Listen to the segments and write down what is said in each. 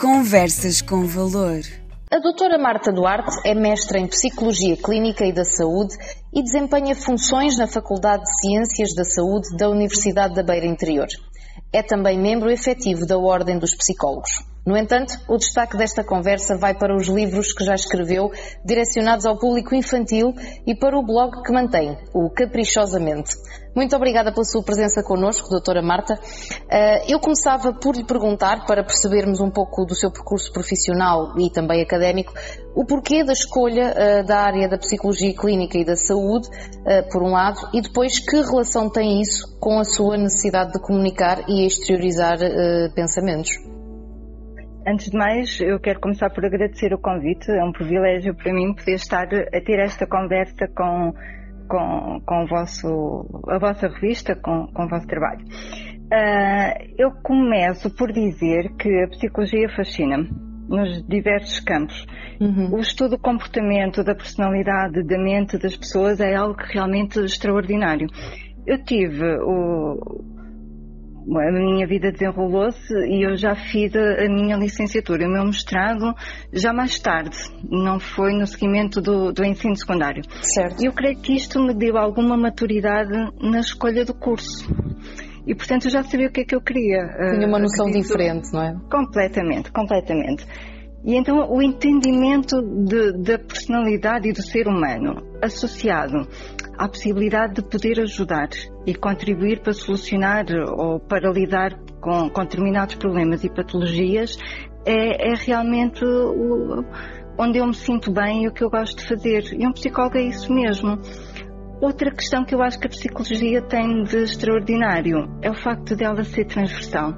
Conversas com Valor. A doutora Marta Duarte é mestra em Psicologia Clínica e da Saúde e desempenha funções na Faculdade de Ciências da Saúde da Universidade da Beira Interior. É também membro efetivo da Ordem dos Psicólogos. No entanto, o destaque desta conversa vai para os livros que já escreveu, direcionados ao público infantil e para o blog que mantém, o Caprichosamente. Muito obrigada pela sua presença connosco, doutora Marta. Eh, eu começava por lhe perguntar, para percebermos um pouco do seu percurso profissional e também académico, o porquê da escolha eh, da área da psicologia clínica e da saúde, eh, por um lado, e depois que relação tem isso com a sua necessidade de comunicar e exteriorizar pensamentos. Antes de mais, eu quero começar por agradecer o convite. É um privilégio para mim poder estar a ter esta conversa com, com, com o vosso, a vossa revista, com, com o vosso trabalho. Uh, eu começo por dizer que a psicologia fascina-me nos diversos campos. Uhum. O estudo do comportamento, da personalidade, da mente das pessoas é algo realmente extraordinário. Eu tive o, a minha vida desenrolou-se e eu já fiz a, minha licenciatura, o meu mestrado já mais tarde, não foi no seguimento do, do ensino secundário. Certo. E eu creio que isto me deu alguma maturidade na escolha do curso. E portanto eu já sabia o que é que eu queria. Tinha uma noção Acredito, diferente, não é? Completamente, completamente. E então o entendimento de, da personalidade e do ser humano associado à possibilidade de poder ajudar e contribuir para solucionar ou para lidar com, com determinados problemas e patologias é, é realmente o, onde eu me sinto bem e o que eu gosto de fazer. E um psicólogo é isso mesmo. Outra questão que eu acho que a psicologia tem de extraordinário é o facto dela ser transversal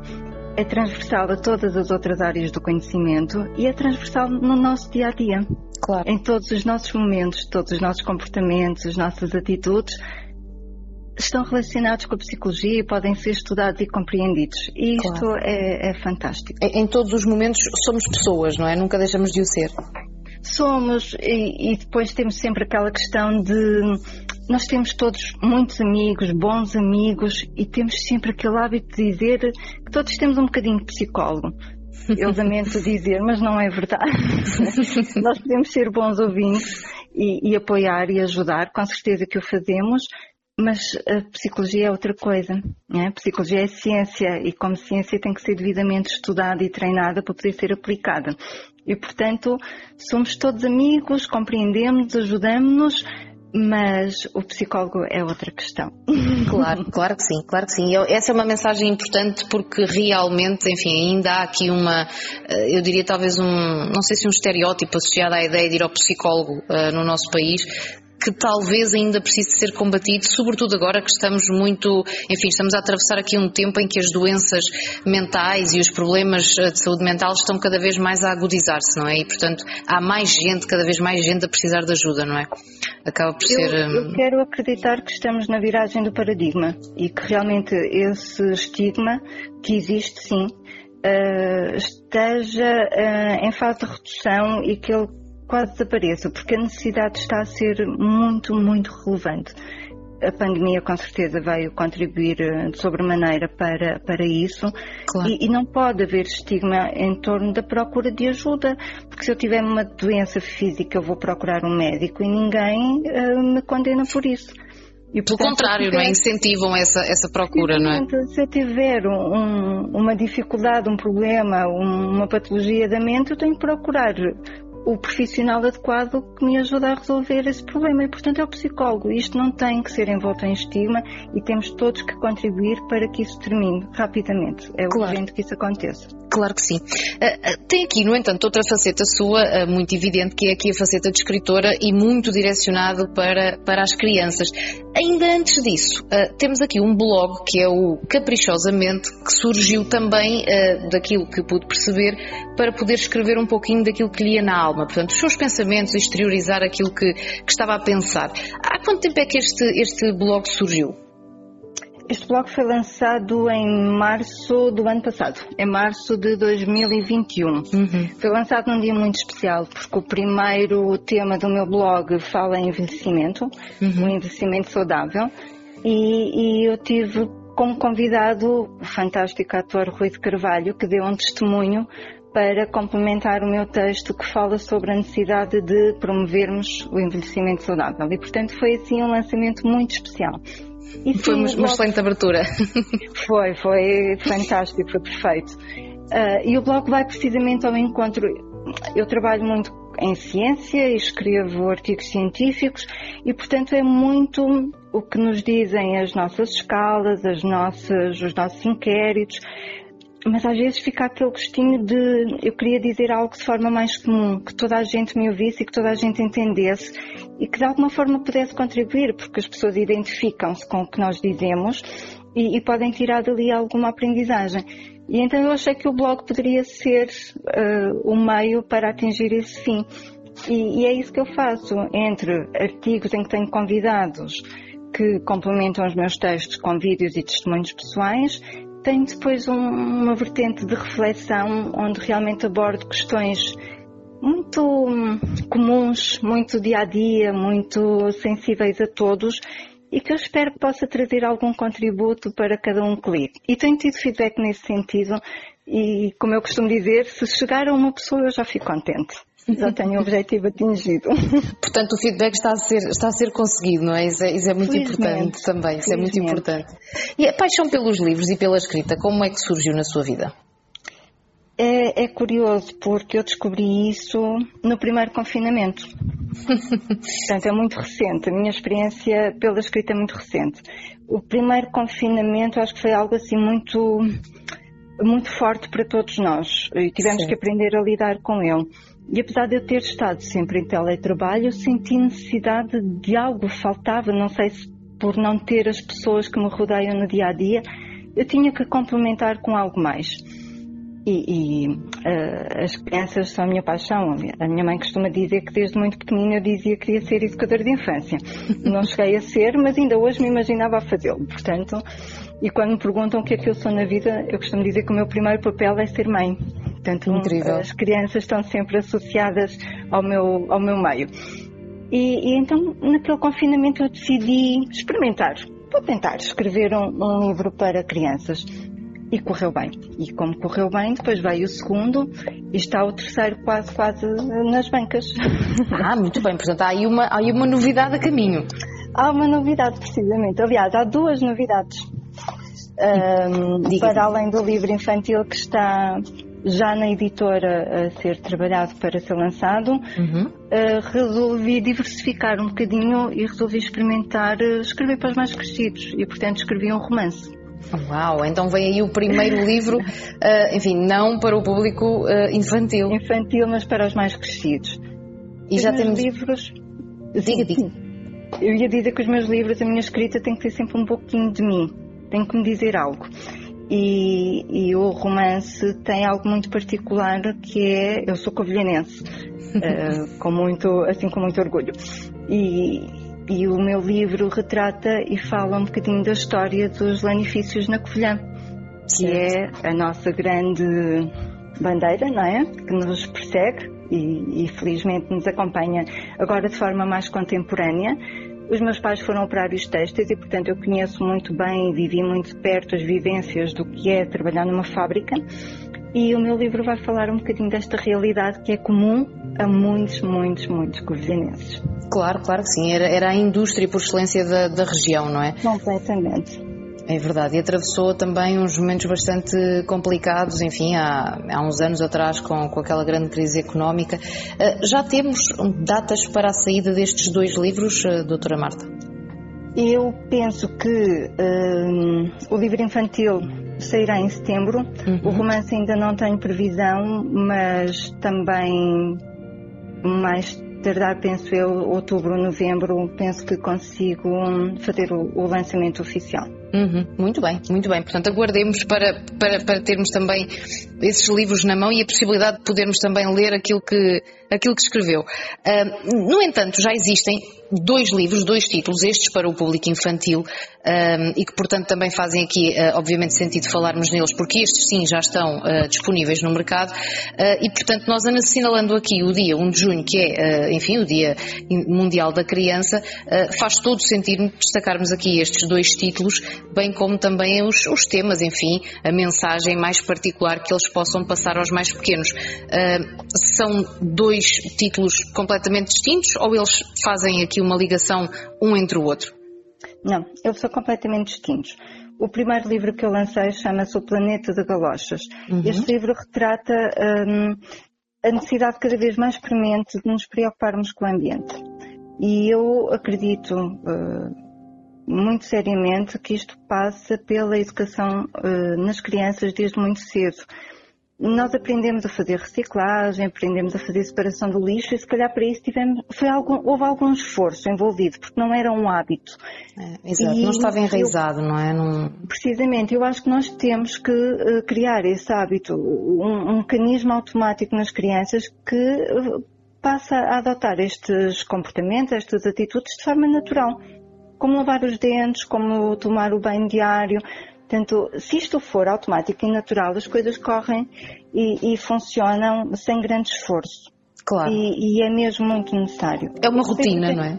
é transversal a todas as outras áreas do conhecimento e é transversal no nosso dia a dia. Claro. Em todos os nossos momentos, todos os nossos comportamentos, as nossas atitudes estão relacionados com a psicologia e podem ser estudados e compreendidos. E isto claro. é, é fantástico. Em, todos os momentos somos pessoas, não é? Nunca deixamos de o ser. Somos, e, e, depois temos sempre aquela questão de nós temos todos muitos amigos, bons amigos, e temos sempre aquele hábito de dizer que todos temos um bocadinho de psicólogo. Eu lamento dizer, mas não é verdade. nós podemos ser bons ouvintes e, e apoiar e ajudar, com certeza que o fazemos, mas a psicologia é outra coisa. Né? A psicologia é ciência e, como ciência, tem que ser devidamente estudada e treinada para poder ser aplicada. E, portanto, somos todos amigos, compreendemos, ajudamos-nos, mas o psicólogo é outra questão. Claro, claro que sim, claro que sim. Essa é uma mensagem importante porque realmente, enfim, ainda há aqui uma, eh, eu diria talvez um, não sei se um estereótipo associado à ideia de ir ao psicólogo uh, no nosso país, que talvez ainda precise ser combatido, sobretudo agora que estamos muito, enfim, estamos a atravessar aqui um tempo em que as doenças mentais e os problemas eh, de saúde mental estão cada vez mais a agudizar-se, não é? E, portanto, há mais gente, cada vez mais gente a precisar de ajuda, não é? Acaba por ser. Eu, eu hum, quero acreditar que estamos na viragem do paradigma e que realmente esse estigma que existe, sim, Uh, esteja em fase de redução e que ele quase desapareça, porque a necessidade está a ser muito, muito relevante. A pandemia com certeza veio contribuir eh, de sobremaneira para, para isso claro. e, e, não pode haver estigma em torno da procura de ajuda, porque se eu tiver uma doença física eu vou procurar um médico e ninguém uh, me condena por isso. E, Pelo contrário, tiver, não é? Incentivam essa, essa procura, não é? Se eu tiver um, uma dificuldade, um problema, uma patologia da mente, eu tenho que procurar o profissional adequado que me ajuda a resolver esse problema. E, portanto, é o psicólogo. Isto não tem que ser envolto em estigma e temos todos que contribuir para que isso termine rapidamente. É claro. urgente que isso aconteça. Claro que sim. Uh, tem aqui, no entanto, outra faceta sua, uh, muito evidente, que é aqui a faceta de escritora e muito direcionado para, para as crianças. Ainda antes disso, uh, temos aqui um blog que é o Caprichosamente, que surgiu também daquilo que pude perceber, para poder escrever um pouquinho daquilo que lhe ia na alma. Portanto, os seus pensamentos, exteriorizar aquilo que, que estava a pensar. Há quanto tempo é que este, este blog surgiu? Este blog foi lançado em março do ano passado, em março de 2021. Uhum. Foi lançado num dia muito especial, porque o primeiro tema do meu blog fala em envelhecimento, uhum. um envelhecimento saudável, e, e eu tive como convidado o fantástico ator Rui de Carvalho, que deu um testemunho para complementar o meu texto que fala sobre a necessidade de promovermos o envelhecimento saudável. E, portanto, foi assim um lançamento muito especial. E foi sim, uma, excelente abertura. Foi, foi fantástico, foi perfeito. Uh, e o blog vai precisamente ao encontro. Eu trabalho muito em ciência, escrevo artigos científicos e, portanto, é muito o que nos dizem as nossas escalas, as nossas, os nossos inquéritos, mas às vezes fica aquele gostinho de eu queria dizer algo de forma mais comum, que toda a gente me ouvisse e que toda a gente entendesse e que de alguma forma pudesse contribuir, porque as pessoas identificam-se com o que nós dizemos e, e, podem tirar dali alguma aprendizagem. E então eu achei que o blog poderia ser uh, o meio para atingir esse fim. E, e é isso que eu faço, entre artigos em que tenho convidados que complementam os meus textos com vídeos e testemunhos pessoais tenho depois um, uma vertente de reflexão onde realmente abordo questões muito comuns, muito dia a dia, muito sensíveis a todos e que eu espero que possa trazer algum contributo para cada um que lê. E tenho tido feedback nesse sentido e, como eu costumo dizer, se chegar a uma pessoa eu já fico contente já tenho o objetivo atingido. Portanto, o feedback está a ser, está a ser conseguido, não é? Isso é, isso é muito importante também, isso é muito importante. E a paixão pelos livros e pela escrita, como é que surgiu na sua vida? É, é curioso porque eu descobri isso no primeiro confinamento. Portanto, é muito recente. A minha experiência pela escrita é muito recente. O primeiro confinamento acho que foi algo assim muito muito forte para todos nós e tivemos Sim. que aprender a lidar com ele. E apesar de eu ter estado sempre em teletrabalho, senti necessidade de algo, faltava, não sei se por não ter as pessoas que me rodeiam no dia a dia, eu tinha que complementar com algo mais. E, e uh, as crianças são a minha paixão. A minha mãe costuma dizer que desde muito pequenina eu dizia que queria ser educadora de infância. Não cheguei a ser, mas ainda hoje me imaginava a fazê-lo. Portanto, e quando me perguntam o que é que eu sou na vida, eu costumo dizer que o meu primeiro papel é ser mãe. Portanto, Incrível. as crianças estão sempre associadas ao meu, ao meu meio. E, e então, naquele confinamento, eu decidi experimentar. Vou tentar escrever um, um livro para crianças. E correu bem. E como correu bem, depois veio o segundo e está o terceiro quase, quase nas bancas. Ah, muito bem. Portanto, há aí uma, há aí uma novidade a caminho. Há uma novidade, precisamente. Aliás, há duas novidades. Um, para além do livro infantil que está já na editora a ser trabalhado para ser lançado, uhum. uh, resolvi diversificar um bocadinho e resolvi experimentar uh, escrever para os mais crescidos e, portanto, escrevi um romance. Uau, então vem aí o primeiro livro, uh, enfim, não para o público infantil. Infantil, mas para os mais crescidos. E os já temos livros. Diga, diga. Eu ia dizer que os meus livros, a minha escrita tem que ter sempre um pouquinho de mim, tem que me dizer algo. E, e, o romance tem algo muito particular que é eu sou covilhanense uh, com muito assim com muito orgulho. E, e o meu livro retrata e fala um bocadinho da história dos lanifícios na Covilhã que é a nossa grande bandeira não é? Que nos persegue e, e felizmente nos acompanha agora de forma mais contemporânea os meus pais foram operários têxteis e, portanto, eu conheço muito bem e vivi muito perto as vivências do que é trabalhar numa fábrica. E o meu livro vai falar um bocadinho desta realidade que é comum a muitos, muitos, muitos covilhanenses. Claro, claro que sim. Era, era a indústria por excelência da, da região, não é? Completamente. É verdade, e atravessou também uns momentos bastante complicados, enfim, há, há uns anos atrás com, com aquela grande crise económica. Uh, já temos datas para a saída destes dois livros, uh, doutora Marta? Eu penso que uh, o livro infantil sairá em setembro, uhum. o romance ainda não tem previsão, mas também mais tardar, penso eu, outubro, novembro, penso que consigo fazer o, o lançamento oficial. Uhum, muito bem, muito bem. Portanto, aguardemos para, para, para termos também esses livros na mão e a possibilidade de podermos também ler aquilo que, aquilo que escreveu. Uh, no entanto, já existem dois livros, dois títulos, estes para o público infantil, e que, portanto, também fazem aqui, uh, obviamente, sentido falarmos neles, porque estes sim já estão uh, disponíveis no mercado, uh, e, portanto, nós assinalando aqui o dia 1 de junho, que é, enfim, o Dia Mundial da Criança, faz todo sentido destacarmos aqui estes dois títulos bem como também os, os temas, enfim, a mensagem mais particular que eles possam passar aos mais pequenos. Uh, são dois títulos completamente distintos ou eles fazem aqui uma ligação um entre o outro? Não, eles são completamente distintos. O primeiro livro que eu lancei chama-se O Planeta de Galochas. Uhum. Este livro retrata um, a necessidade cada vez mais premente de nos preocuparmos com o ambiente. E eu acredito uh, muito seriamente que isto passa pela educação uh, nas crianças desde muito cedo nós aprendemos a fazer reciclagem, aprendemos a fazer separação do lixo e se calhar para isso tivemos, foi algum, houve algum esforço envolvido, porque não era um hábito. É, exato, e não estava enraizado, eu, não é? Não... Precisamente, eu acho que nós temos que uh, criar esse hábito, um, um, mecanismo automático nas crianças que uh, passa a adotar estes comportamentos, estas atitudes de forma natural. Como lavar os dentes, como tomar o banho diário, Portanto, se isto for automático e natural, as coisas correm e, e funcionam sem grande esforço. Claro. E, e, é mesmo muito necessário. É uma rotina, não é?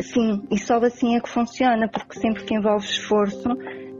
Sim, e só assim é que funciona, porque sempre que envolve esforço,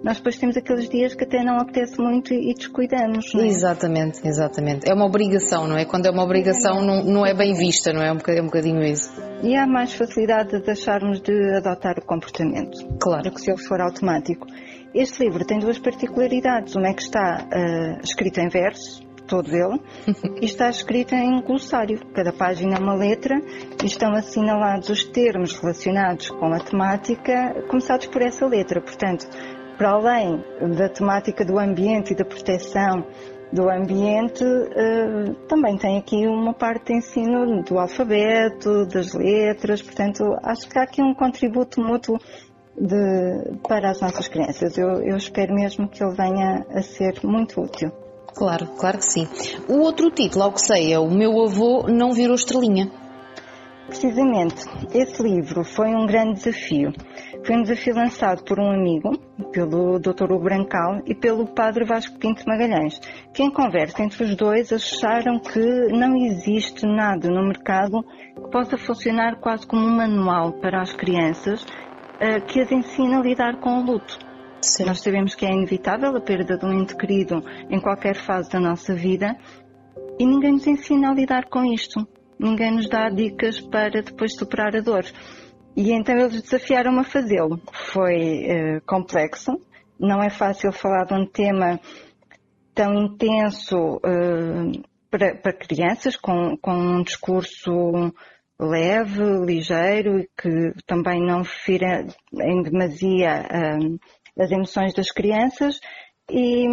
nós depois temos aqueles dias que até não apetece muito e descuidamos. Não é? Exatamente, exatamente. É uma obrigação, não é? Quando é uma obrigação não, não é bem vista, não é? É um bocadinho, é um bocadinho isso. E há mais facilidade de deixarmos de adotar o comportamento. Claro. Do que se ele for automático. Este livro tem duas particularidades. Uma é que está uh, escrito em verso, todo ele, e está escrito em glossário. Cada página é uma letra e estão assinalados os termos relacionados com a temática, começados por essa letra. Portanto, para além da temática do ambiente e da proteção do ambiente, uh, também tem aqui uma parte de ensino do alfabeto, das letras, portanto, acho que há aqui um contributo mútuo de, para as nossas crianças. Eu, eu espero mesmo que ele venha a ser muito útil. Claro, claro que sim. O outro título, ao que sei, é O Meu Avô Não Virou Estrelinha. Precisamente, esse livro foi um grande desafio. Foi um desafio lançado por um amigo, pelo Dr. Hugo Brancal e pelo Padre Vasco Pinto Magalhães, que em conversa entre os dois acharam que não existe nada no mercado que possa funcionar quase como um manual para as crianças uh, que as ensina a lidar com o luto. Sim. Nós sabemos que é inevitável a perda de um ente querido em qualquer fase da nossa vida e ninguém nos ensina a lidar com isto. Ninguém nos dá dicas para depois superar a dor. E então eles desafiaram-me a fazê-lo. Foi uh, complexo, não é fácil falar de um tema tão intenso uh, para, para, crianças, com, com um discurso leve, ligeiro e que também não fira em demasia um, as emoções das crianças e,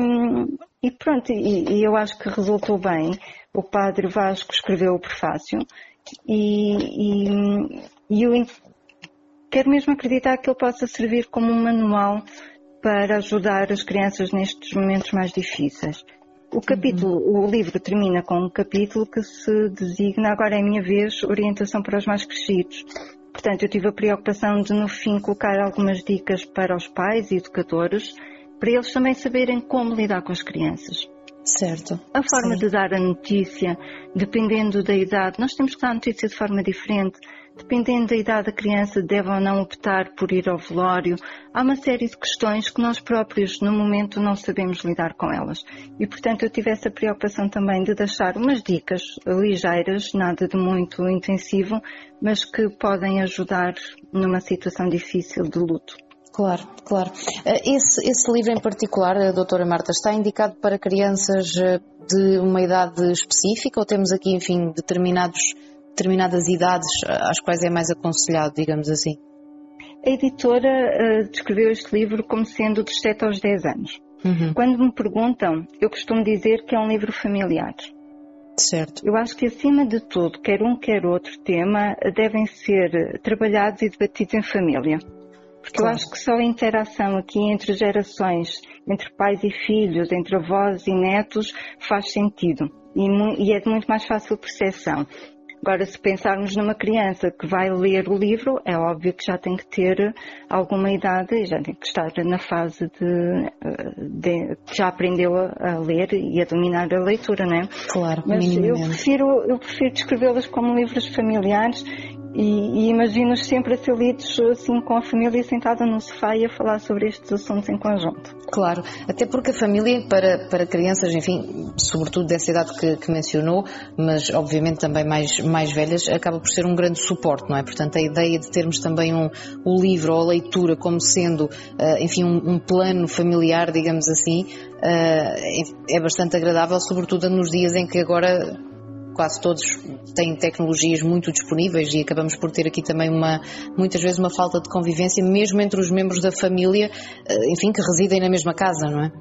e pronto, e, e, eu acho que resultou bem. O padre Vasco escreveu o prefácio e, e, e quero mesmo acreditar que ele possa servir como um manual para ajudar as crianças nestes momentos mais difíceis. O capítulo, uhum. o livro termina com um capítulo que se designa agora é a minha vez orientação para os mais crescidos. Portanto, eu tive a preocupação de no fim colocar algumas dicas para os pais e educadores, para eles também saberem como lidar com as crianças. Certo. A forma Sim. de dar a notícia, dependendo da idade, nós temos que dar a notícia de forma diferente. Dependendo da idade da criança, deve ou não optar por ir ao velório. Há uma série de questões que nós próprios, no momento, não sabemos lidar com elas. E, portanto, eu tive essa preocupação também de deixar umas dicas ligeiras, nada de muito intensivo, mas que podem ajudar numa situação difícil de luto. Claro, claro. Eh, esse, esse livro em particular, a doutora Marta, está indicado para crianças eh, de uma idade específica ou temos aqui, enfim, determinados determinadas idades às quais é mais aconselhado, digamos assim? A editora uh, descreveu este livro como sendo dos 7 aos 10 anos. Uhum. Quando me perguntam, eu costumo dizer que é um livro familiar. Certo. Eu acho que, acima de tudo, quer um, quer outro tema, devem ser trabalhados e debatidos em família. Porque claro. eu acho que só a interação aqui entre gerações, entre pais e filhos, entre avós e netos, faz sentido. E, e é de muito mais fácil percepção. Agora, se pensarmos numa criança que vai ler o livro, é óbvio que já tem que ter alguma idade e já tem que estar na fase de, de já aprendeu a, ler e a dominar a leitura, não é? Claro, Mas eu prefiro, eu prefiro descrevê-las como livros familiares e, e imagino-os sempre a ser lidos assim com a família sentada no sofá e a falar sobre estes assuntos em conjunto. Claro, até porque a família para, para crianças, enfim, sobretudo dessa idade que, que mencionou, mas obviamente também mais, mais velhas, acaba por ser um grande suporte, não é? Portanto, a ideia de termos também um, o livro ou a leitura como sendo, uh, enfim, um, um, plano familiar, digamos assim, uh, é bastante agradável, sobretudo nos dias em que agora quase todos têm tecnologias muito disponíveis e acabamos por ter aqui também uma, muitas vezes uma falta de convivência, mesmo entre os membros da família, eh, enfim, que residem na mesma casa, não é?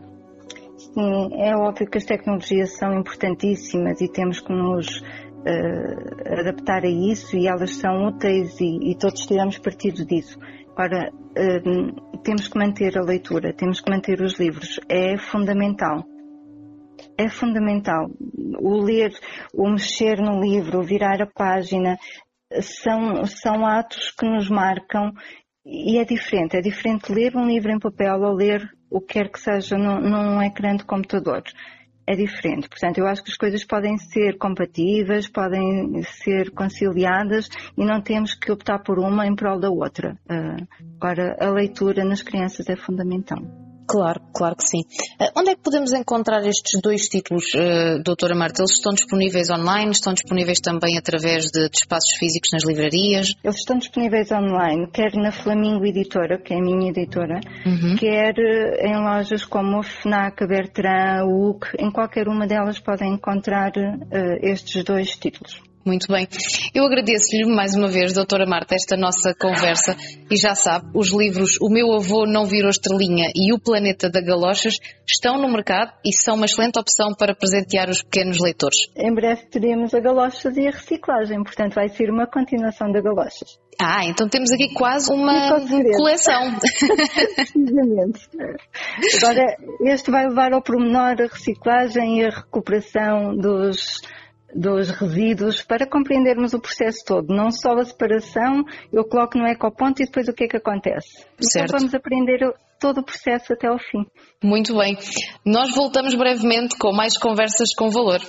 Sim, é óbvio que as tecnologias são importantíssimas e temos que nos uh, adaptar a isso e elas são úteis e, e todos tiramos partido disso. Agora, uh, temos que manter a leitura, temos que manter os livros, é fundamental é fundamental. O ler, o mexer no livro, o virar a página, são, são atos que nos marcam e é diferente. É diferente ler um livro em papel ou ler o que quer que seja num, num ecrã de computador. É diferente. Portanto, eu acho que as coisas podem ser compatíveis, podem ser conciliadas e não temos que optar por uma em prol da outra. Uh, agora, a leitura nas crianças é fundamental. Claro, claro que sim. Uh, onde é que podemos encontrar estes dois títulos, uh, doutora Marta? Eles estão disponíveis online, estão disponíveis também através de, de, espaços físicos nas livrarias? Eles estão disponíveis online, quer na Flamingo Editora, que é a minha editora, uhum. quer uh, em lojas como a FNAC, a Bertrand, o UC, em qualquer uma delas podem encontrar estes dois títulos. Muito bem. Eu agradeço-lhe mais uma vez, doutora Marta, esta nossa conversa e já sabe, os livros O Meu Avô Não Virou Estrelinha e O Planeta da Galochas estão no mercado e são uma excelente opção para presentear os pequenos leitores. Em breve teremos a Galochas e a reciclagem, portanto vai ser uma continuação da Galochas. Ah, então temos aqui quase uma coleção. Precisamente. Agora, este vai levar ao pormenor a reciclagem e a recuperação dos dos resíduos para compreendermos o processo todo, não só a separação, eu coloco no ecoponto e depois o que é que acontece. Então certo. Então vamos aprender todo o processo até ao fim. Muito bem. Nós voltamos brevemente com mais conversas com valor.